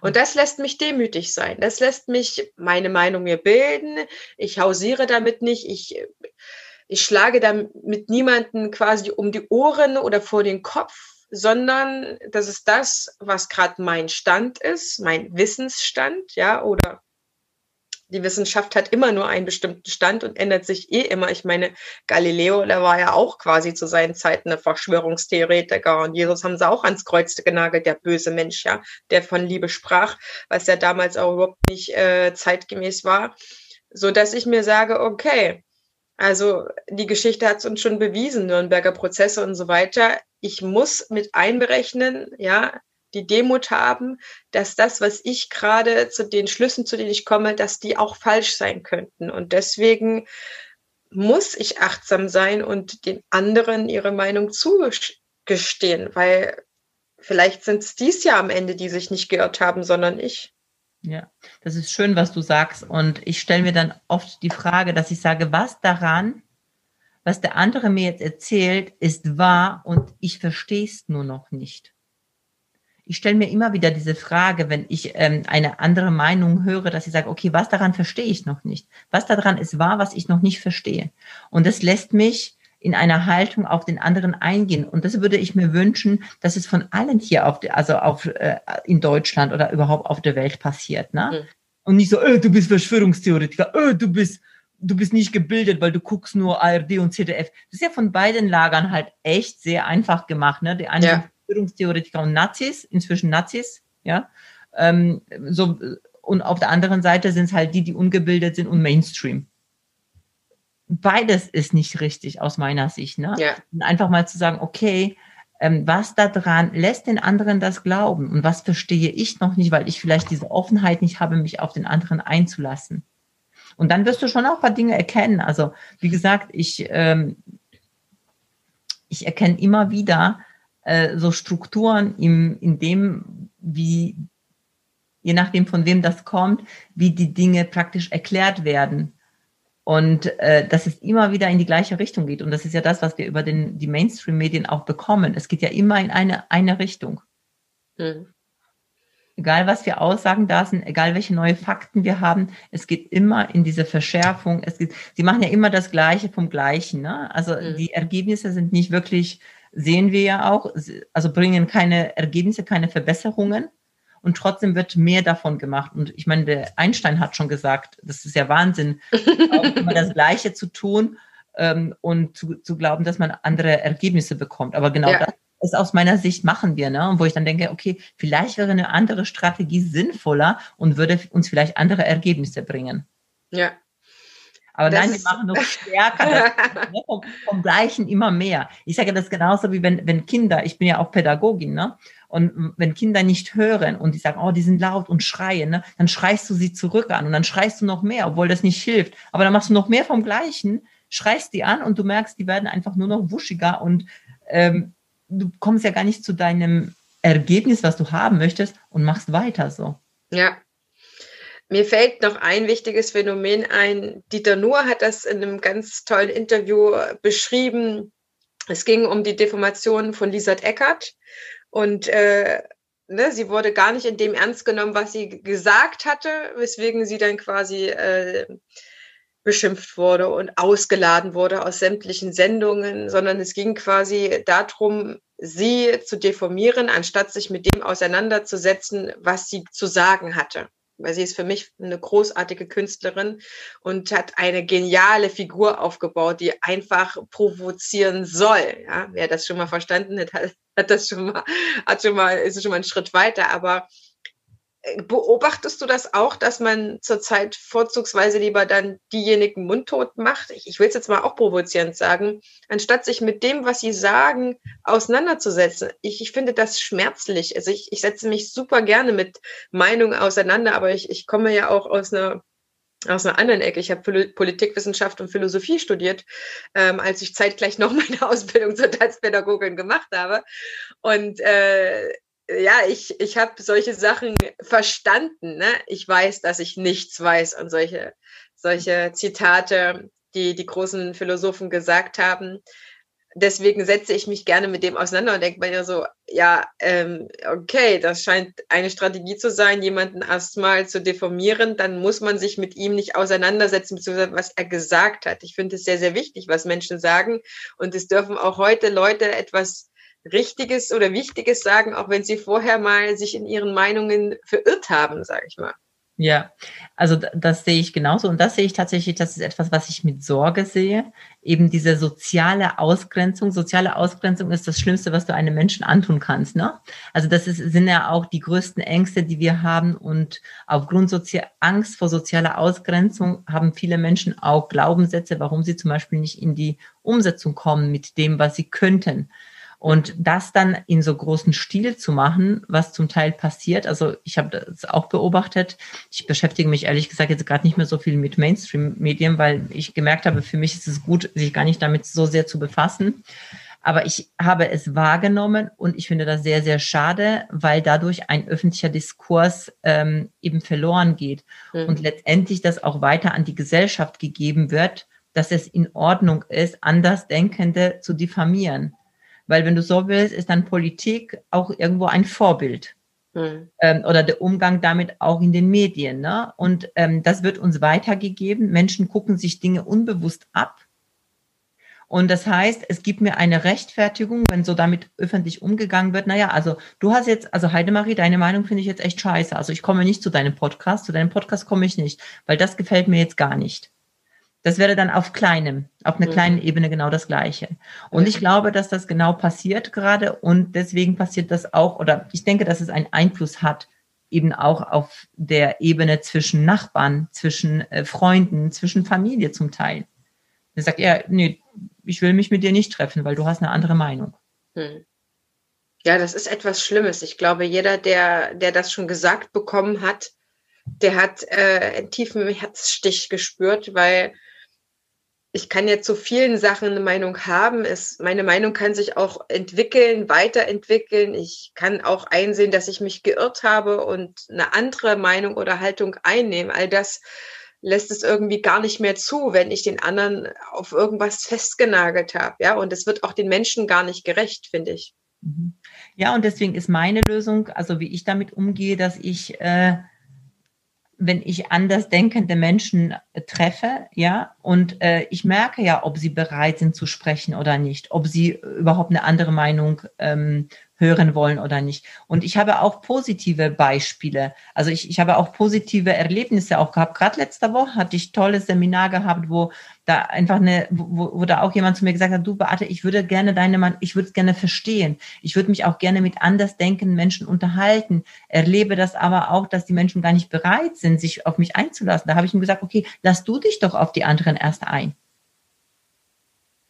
Und das lässt mich demütig sein. Das lässt mich meine Meinung mir bilden. Ich hausiere damit nicht. Ich, ich schlage damit niemanden quasi um die Ohren oder vor den Kopf, sondern das ist das, was gerade mein Stand ist, mein Wissensstand, ja, oder die Wissenschaft hat immer nur einen bestimmten Stand und ändert sich eh immer. Ich meine, Galileo, der war ja auch quasi zu seinen Zeiten eine Verschwörungstheoretiker und Jesus haben sie auch ans Kreuz genagelt, der böse Mensch, ja, der von Liebe sprach, was ja damals auch überhaupt nicht äh, zeitgemäß war, so dass ich mir sage, okay, also die Geschichte hat es uns schon bewiesen, Nürnberger Prozesse und so weiter. Ich muss mit einberechnen, ja, die Demut haben, dass das, was ich gerade zu den Schlüssen, zu denen ich komme, dass die auch falsch sein könnten. Und deswegen muss ich achtsam sein und den anderen ihre Meinung zugestehen, weil vielleicht sind es dies Jahr am Ende, die sich nicht geirrt haben, sondern ich. Ja, das ist schön, was du sagst. Und ich stelle mir dann oft die Frage, dass ich sage, was daran was der andere mir jetzt erzählt, ist wahr und ich verstehe es nur noch nicht. Ich stelle mir immer wieder diese Frage, wenn ich ähm, eine andere Meinung höre, dass ich sage, okay, was daran verstehe ich noch nicht? Was daran ist wahr, was ich noch nicht verstehe? Und das lässt mich in einer Haltung auf den anderen eingehen. Und das würde ich mir wünschen, dass es von allen hier auf, also auf, äh, in Deutschland oder überhaupt auf der Welt passiert. Ne? Mhm. Und nicht so, äh, du bist Verschwörungstheoretiker, äh, du bist du bist nicht gebildet, weil du guckst nur ARD und ZDF. Das ist ja von beiden Lagern halt echt sehr einfach gemacht. Ne? Die einen ja. Verschwörungstheoretiker und Nazis, inzwischen Nazis, ja. Ähm, so, und auf der anderen Seite sind es halt die, die ungebildet sind und Mainstream. Beides ist nicht richtig aus meiner Sicht. Ne? Ja. Und einfach mal zu sagen, okay, ähm, was da dran lässt den anderen das glauben und was verstehe ich noch nicht, weil ich vielleicht diese Offenheit nicht habe, mich auf den anderen einzulassen. Und dann wirst du schon auch ein paar Dinge erkennen. Also, wie gesagt, ich, ähm, ich erkenne immer wieder äh, so Strukturen im, in dem, wie, je nachdem von wem das kommt, wie die Dinge praktisch erklärt werden. Und äh, dass es immer wieder in die gleiche Richtung geht. Und das ist ja das, was wir über den, die Mainstream-Medien auch bekommen. Es geht ja immer in eine, eine Richtung. Mhm egal was wir aussagen da sind, egal welche neue Fakten wir haben, es geht immer in diese Verschärfung. Es geht, sie machen ja immer das Gleiche vom Gleichen. Ne? Also mhm. die Ergebnisse sind nicht wirklich, sehen wir ja auch, also bringen keine Ergebnisse, keine Verbesserungen. Und trotzdem wird mehr davon gemacht. Und ich meine, der Einstein hat schon gesagt, das ist ja Wahnsinn, immer das Gleiche zu tun ähm, und zu, zu glauben, dass man andere Ergebnisse bekommt. Aber genau ja. das es aus meiner Sicht machen wir, ne? Und wo ich dann denke, okay, vielleicht wäre eine andere Strategie sinnvoller und würde uns vielleicht andere Ergebnisse bringen. Ja. Aber das nein, wir machen noch stärker, das, vom, vom, Gleichen immer mehr. Ich sage das genauso wie wenn, wenn Kinder, ich bin ja auch Pädagogin, ne? Und wenn Kinder nicht hören und die sagen, oh, die sind laut und schreien, ne, dann schreist du sie zurück an und dann schreist du noch mehr, obwohl das nicht hilft. Aber dann machst du noch mehr vom Gleichen, schreist die an und du merkst, die werden einfach nur noch wuschiger und ähm, du kommst ja gar nicht zu deinem Ergebnis, was du haben möchtest und machst weiter so. Ja. Mir fällt noch ein wichtiges Phänomen ein. Dieter Nuhr hat das in einem ganz tollen Interview beschrieben. Es ging um die Deformation von Lisat Eckert und äh, ne, sie wurde gar nicht in dem ernst genommen, was sie gesagt hatte, weswegen sie dann quasi äh, beschimpft wurde und ausgeladen wurde aus sämtlichen Sendungen, sondern es ging quasi darum, sie zu deformieren, anstatt sich mit dem auseinanderzusetzen, was sie zu sagen hatte. Weil sie ist für mich eine großartige Künstlerin und hat eine geniale Figur aufgebaut, die einfach provozieren soll. Ja, wer das schon mal verstanden hat, hat das schon mal, hat schon mal, ist schon mal einen Schritt weiter. Aber Beobachtest du das auch, dass man zurzeit vorzugsweise lieber dann diejenigen mundtot macht? Ich, ich will es jetzt mal auch provozierend sagen, anstatt sich mit dem, was sie sagen, auseinanderzusetzen. Ich, ich finde das schmerzlich. Also ich, ich setze mich super gerne mit Meinungen auseinander, aber ich, ich komme ja auch aus einer aus einer anderen Ecke. Ich habe Politikwissenschaft und Philosophie studiert, ähm, als ich zeitgleich noch meine Ausbildung zur Tanzpädagogin gemacht habe. Und äh, ja, ich, ich habe solche Sachen verstanden. Ne? Ich weiß, dass ich nichts weiß und solche, solche Zitate, die die großen Philosophen gesagt haben. Deswegen setze ich mich gerne mit dem auseinander und denke mir so, ja, ähm, okay, das scheint eine Strategie zu sein, jemanden erstmal zu deformieren, dann muss man sich mit ihm nicht auseinandersetzen, beziehungsweise was er gesagt hat. Ich finde es sehr, sehr wichtig, was Menschen sagen. Und es dürfen auch heute Leute etwas Richtiges oder Wichtiges sagen, auch wenn sie vorher mal sich in ihren Meinungen verirrt haben, sage ich mal. Ja, also das sehe ich genauso und das sehe ich tatsächlich, das ist etwas, was ich mit Sorge sehe. Eben diese soziale Ausgrenzung. Soziale Ausgrenzung ist das Schlimmste, was du einem Menschen antun kannst. Ne? Also das ist, sind ja auch die größten Ängste, die wir haben und aufgrund Sozi Angst vor sozialer Ausgrenzung haben viele Menschen auch Glaubenssätze, warum sie zum Beispiel nicht in die Umsetzung kommen mit dem, was sie könnten. Und das dann in so großen Stil zu machen, was zum Teil passiert, also ich habe das auch beobachtet. Ich beschäftige mich ehrlich gesagt jetzt gerade nicht mehr so viel mit Mainstream-Medien, weil ich gemerkt habe, für mich ist es gut, sich gar nicht damit so sehr zu befassen. Aber ich habe es wahrgenommen und ich finde das sehr, sehr schade, weil dadurch ein öffentlicher Diskurs ähm, eben verloren geht mhm. und letztendlich das auch weiter an die Gesellschaft gegeben wird, dass es in Ordnung ist, Andersdenkende zu diffamieren. Weil wenn du so willst, ist dann Politik auch irgendwo ein Vorbild. Hm. Ähm, oder der Umgang damit auch in den Medien. Ne? Und ähm, das wird uns weitergegeben. Menschen gucken sich Dinge unbewusst ab. Und das heißt, es gibt mir eine Rechtfertigung, wenn so damit öffentlich umgegangen wird. Naja, also du hast jetzt, also Heidemarie, deine Meinung finde ich jetzt echt scheiße. Also ich komme nicht zu deinem Podcast, zu deinem Podcast komme ich nicht, weil das gefällt mir jetzt gar nicht. Das wäre dann auf kleinem, auf einer mhm. kleinen Ebene genau das Gleiche. Und ich glaube, dass das genau passiert gerade und deswegen passiert das auch, oder ich denke, dass es einen Einfluss hat, eben auch auf der Ebene zwischen Nachbarn, zwischen äh, Freunden, zwischen Familie zum Teil. Er sagt, ja, nee, ich will mich mit dir nicht treffen, weil du hast eine andere Meinung. Hm. Ja, das ist etwas Schlimmes. Ich glaube, jeder, der, der das schon gesagt bekommen hat, der hat äh, einen tiefen Herzstich gespürt, weil ich kann ja zu vielen Sachen eine Meinung haben. Es, meine Meinung kann sich auch entwickeln, weiterentwickeln. Ich kann auch einsehen, dass ich mich geirrt habe und eine andere Meinung oder Haltung einnehmen. All das lässt es irgendwie gar nicht mehr zu, wenn ich den anderen auf irgendwas festgenagelt habe. Ja, und es wird auch den Menschen gar nicht gerecht, finde ich. Mhm. Ja, und deswegen ist meine Lösung, also wie ich damit umgehe, dass ich äh, wenn ich anders denkende Menschen äh, treffe, ja, und äh, ich merke ja, ob sie bereit sind zu sprechen oder nicht, ob sie überhaupt eine andere Meinung ähm, hören wollen oder nicht. Und ich habe auch positive Beispiele. Also ich, ich habe auch positive Erlebnisse auch gehabt. Gerade letzte Woche hatte ich tolles Seminar gehabt, wo da einfach eine, wo, wo da auch jemand zu mir gesagt hat, du Beate, ich würde gerne deine Mann, ich würde es gerne verstehen. Ich würde mich auch gerne mit anders denkenden Menschen unterhalten. Erlebe das aber auch, dass die Menschen gar nicht bereit sind, sich auf mich einzulassen. Da habe ich ihm gesagt, okay, lass du dich doch auf die anderen erst ein.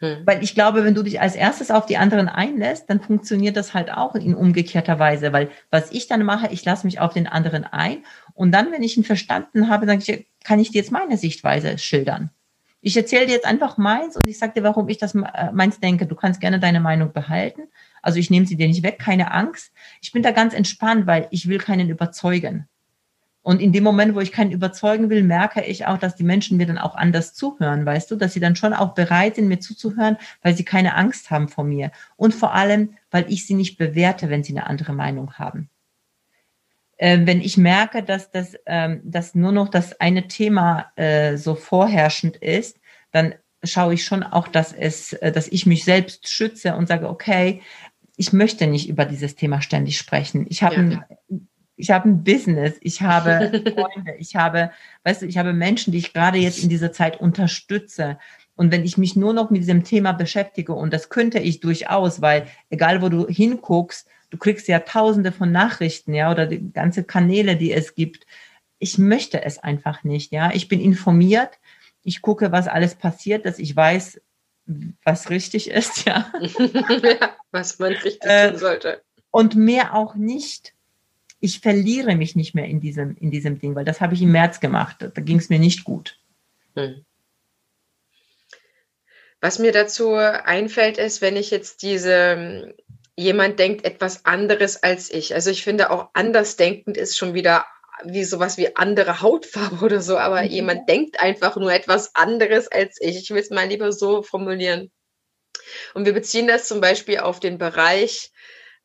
Hm. Weil ich glaube, wenn du dich als erstes auf die anderen einlässt, dann funktioniert das halt auch in umgekehrter Weise. Weil was ich dann mache, ich lasse mich auf den anderen ein und dann, wenn ich ihn verstanden habe, ich, kann ich dir jetzt meine Sichtweise schildern. Ich erzähle dir jetzt einfach meins und ich sage dir, warum ich das äh, meins denke. Du kannst gerne deine Meinung behalten. Also ich nehme sie dir nicht weg, keine Angst. Ich bin da ganz entspannt, weil ich will keinen überzeugen. Und in dem Moment, wo ich keinen überzeugen will, merke ich auch, dass die Menschen mir dann auch anders zuhören, weißt du, dass sie dann schon auch bereit sind, mir zuzuhören, weil sie keine Angst haben vor mir. Und vor allem, weil ich sie nicht bewerte, wenn sie eine andere Meinung haben. Äh, wenn ich merke, dass das, ähm, dass nur noch das eine Thema äh, so vorherrschend ist, dann schaue ich schon auch, dass es, äh, dass ich mich selbst schütze und sage, okay, ich möchte nicht über dieses Thema ständig sprechen. Ich habe ja ich habe ein Business, ich habe Freunde, ich habe, weißt du, ich habe Menschen, die ich gerade jetzt in dieser Zeit unterstütze. Und wenn ich mich nur noch mit diesem Thema beschäftige, und das könnte ich durchaus, weil egal wo du hinguckst, du kriegst ja tausende von Nachrichten, ja, oder die ganze Kanäle, die es gibt. Ich möchte es einfach nicht, ja. Ich bin informiert, ich gucke, was alles passiert, dass ich weiß, was richtig ist, ja. ja was man richtig äh, tun sollte. Und mehr auch nicht ich verliere mich nicht mehr in diesem, in diesem Ding, weil das habe ich im März gemacht. Da ging es mir nicht gut. Hm. Was mir dazu einfällt, ist, wenn ich jetzt diese, jemand denkt etwas anderes als ich. Also ich finde auch andersdenkend ist schon wieder wie sowas wie andere Hautfarbe oder so, aber mhm. jemand denkt einfach nur etwas anderes als ich. Ich will es mal lieber so formulieren. Und wir beziehen das zum Beispiel auf den Bereich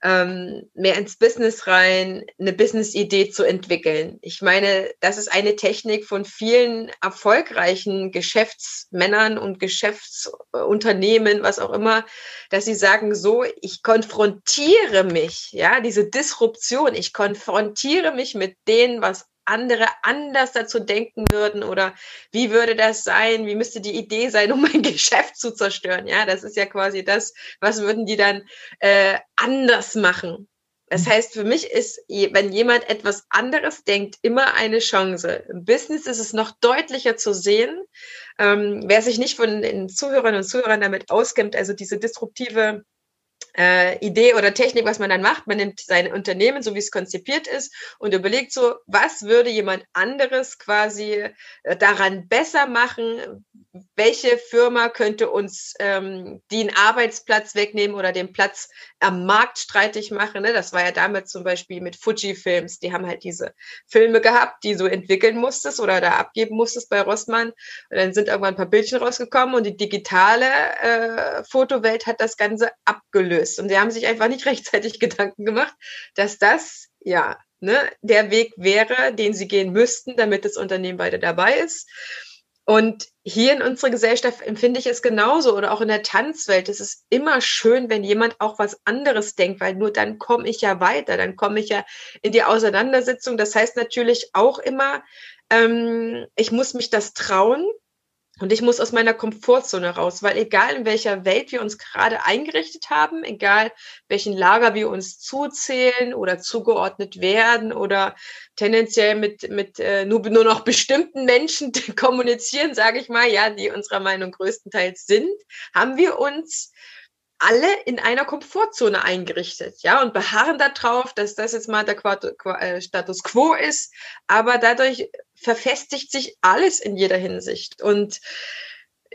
ähm, mehr ins Business rein, eine Business-Idee zu entwickeln. Ich meine, das ist eine Technik von vielen erfolgreichen Geschäftsmännern und Geschäftsunternehmen, was auch immer, dass sie sagen, so, ich konfrontiere mich, ja, diese Disruption, ich konfrontiere mich mit denen, was andere anders dazu denken würden oder wie würde das sein, wie müsste die Idee sein, um mein Geschäft zu zerstören. Ja, das ist ja quasi das, was würden die dann äh, anders machen. Das mhm. heißt, für mich ist, wenn jemand etwas anderes denkt, immer eine Chance. Im Business ist es noch deutlicher zu sehen. Ähm, wer sich nicht von den Zuhörern und Zuhörern damit auskennt, also diese disruptive äh, Idee oder Technik, was man dann macht. Man nimmt sein Unternehmen, so wie es konzipiert ist, und überlegt so, was würde jemand anderes quasi äh, daran besser machen? welche Firma könnte uns ähm, den Arbeitsplatz wegnehmen oder den Platz am Markt streitig machen. Ne? Das war ja damals zum Beispiel mit Fuji-Films. Die haben halt diese Filme gehabt, die du entwickeln musstest oder da abgeben musstest bei Rossmann. Und dann sind irgendwann ein paar Bildchen rausgekommen und die digitale äh, Fotowelt hat das Ganze abgelöst. Und sie haben sich einfach nicht rechtzeitig Gedanken gemacht, dass das ja ne, der Weg wäre, den sie gehen müssten, damit das Unternehmen weiter dabei ist. Und hier in unserer Gesellschaft empfinde ich es genauso oder auch in der Tanzwelt. Es ist immer schön, wenn jemand auch was anderes denkt, weil nur dann komme ich ja weiter, dann komme ich ja in die Auseinandersetzung. Das heißt natürlich auch immer, ähm, ich muss mich das trauen, und ich muss aus meiner Komfortzone raus, weil egal in welcher Welt wir uns gerade eingerichtet haben, egal welchen Lager wir uns zuzählen oder zugeordnet werden oder tendenziell mit, mit äh, nur, nur noch bestimmten Menschen kommunizieren, sage ich mal, ja, die unserer Meinung größtenteils sind, haben wir uns alle in einer Komfortzone eingerichtet, ja, und beharren darauf, dass das jetzt mal der äh, Status quo ist, aber dadurch verfestigt sich alles in jeder Hinsicht. Und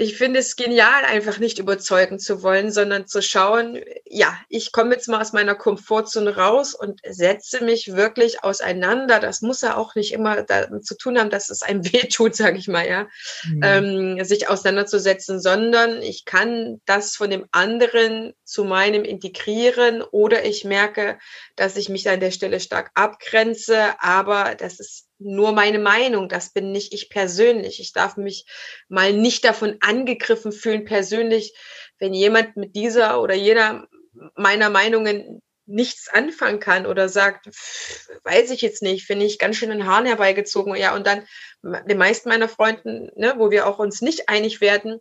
ich finde es genial, einfach nicht überzeugen zu wollen, sondern zu schauen, ja, ich komme jetzt mal aus meiner Komfortzone raus und setze mich wirklich auseinander. Das muss ja auch nicht immer damit zu tun haben, dass es einem wehtut, sage ich mal, ja, mhm. ähm, sich auseinanderzusetzen, sondern ich kann das von dem anderen zu meinem integrieren oder ich merke, dass ich mich an der Stelle stark abgrenze, aber das ist nur meine Meinung, das bin nicht ich persönlich. Ich darf mich mal nicht davon angegriffen fühlen persönlich, wenn jemand mit dieser oder jeder meiner Meinungen nichts anfangen kann oder sagt, weiß ich jetzt nicht, finde ich ganz schön den Haaren herbeigezogen. Ja, und dann die meisten meiner Freunden, ne, wo wir auch uns nicht einig werden,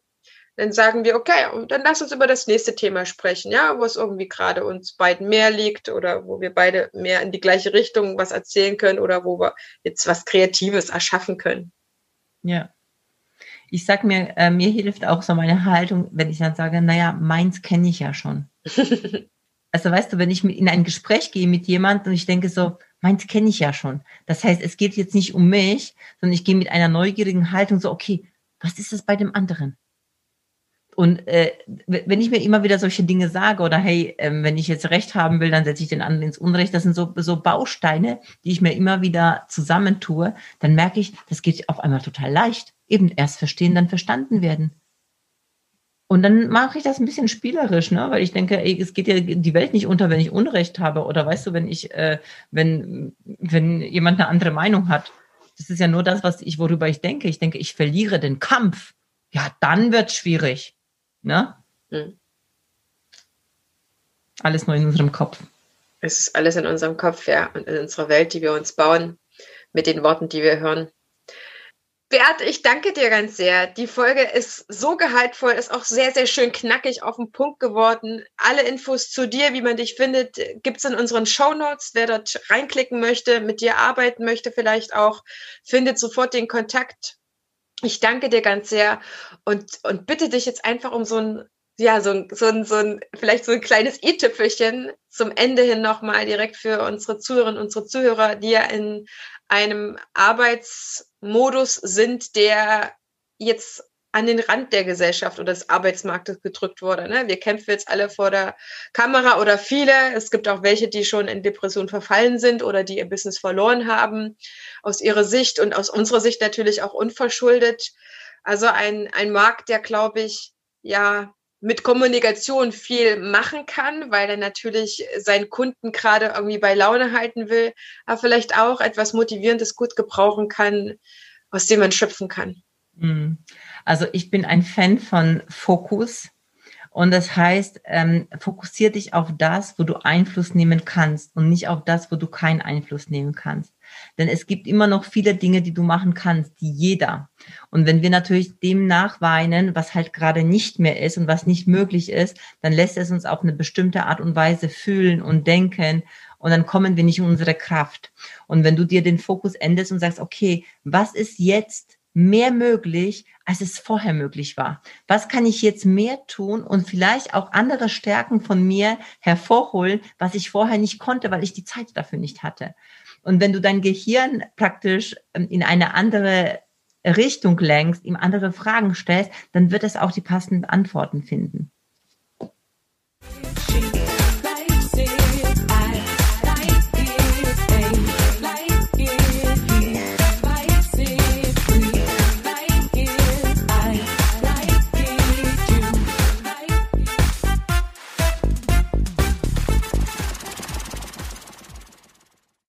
dann sagen wir, okay, und dann lass uns über das nächste Thema sprechen, ja, wo es irgendwie gerade uns beiden mehr liegt oder wo wir beide mehr in die gleiche Richtung was erzählen können oder wo wir jetzt was Kreatives erschaffen können. Ja. Ich sag mir, äh, mir hilft auch so meine Haltung, wenn ich dann sage, naja, meins kenne ich ja schon. also weißt du, wenn ich in ein Gespräch gehe mit jemandem und ich denke so, meins kenne ich ja schon. Das heißt, es geht jetzt nicht um mich, sondern ich gehe mit einer neugierigen Haltung so, okay, was ist es bei dem anderen? Und äh, wenn ich mir immer wieder solche Dinge sage oder hey, ähm, wenn ich jetzt Recht haben will, dann setze ich den anderen ins Unrecht, das sind so, so Bausteine, die ich mir immer wieder zusammentue, dann merke ich, das geht auf einmal total leicht. Eben erst verstehen, dann verstanden werden. Und dann mache ich das ein bisschen spielerisch, ne? weil ich denke, ey, es geht ja die Welt nicht unter, wenn ich Unrecht habe. Oder weißt du, wenn ich, äh, wenn, wenn jemand eine andere Meinung hat. Das ist ja nur das, was ich, worüber ich denke. Ich denke, ich verliere den Kampf. Ja, dann wird schwierig. Ne? Hm. Alles nur in unserem Kopf. Es ist alles in unserem Kopf, ja, und in unserer Welt, die wir uns bauen, mit den Worten, die wir hören. Bert, ich danke dir ganz sehr. Die Folge ist so gehaltvoll, ist auch sehr, sehr schön knackig auf den Punkt geworden. Alle Infos zu dir, wie man dich findet, gibt es in unseren Show Notes. Wer dort reinklicken möchte, mit dir arbeiten möchte, vielleicht auch, findet sofort den Kontakt ich danke dir ganz sehr und, und bitte dich jetzt einfach um so ein, ja, so ein, so ein, so ein vielleicht so ein kleines i-Tüpfelchen zum Ende hin nochmal direkt für unsere Zuhörerinnen, unsere Zuhörer, die ja in einem Arbeitsmodus sind, der jetzt an den Rand der Gesellschaft oder des Arbeitsmarktes gedrückt wurde. Ne? Wir kämpfen jetzt alle vor der Kamera oder viele. Es gibt auch welche, die schon in Depression verfallen sind oder die ihr Business verloren haben, aus ihrer Sicht und aus unserer Sicht natürlich auch unverschuldet. Also ein, ein Markt, der, glaube ich, ja, mit Kommunikation viel machen kann, weil er natürlich seinen Kunden gerade irgendwie bei Laune halten will, aber vielleicht auch etwas Motivierendes gut gebrauchen kann, aus dem man schöpfen kann. Mhm. Also ich bin ein Fan von Fokus. Und das heißt, ähm, fokussier dich auf das, wo du Einfluss nehmen kannst und nicht auf das, wo du keinen Einfluss nehmen kannst. Denn es gibt immer noch viele Dinge, die du machen kannst, die jeder. Und wenn wir natürlich dem nachweinen, was halt gerade nicht mehr ist und was nicht möglich ist, dann lässt es uns auf eine bestimmte Art und Weise fühlen und denken und dann kommen wir nicht in unsere Kraft. Und wenn du dir den Fokus endest und sagst, okay, was ist jetzt mehr möglich, als es vorher möglich war? Was kann ich jetzt mehr tun und vielleicht auch andere Stärken von mir hervorholen, was ich vorher nicht konnte, weil ich die Zeit dafür nicht hatte? Und wenn du dein Gehirn praktisch ähm, in eine andere Richtung lenkst, ihm andere Fragen stellst, dann wird es auch die passenden Antworten finden.